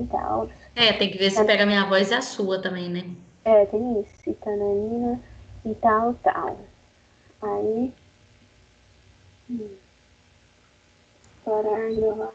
e tal. É, tem que ver se pega a minha voz e a sua também, né? É, tem isso, e tananina e tal, tal. Aí. Parar a gravação.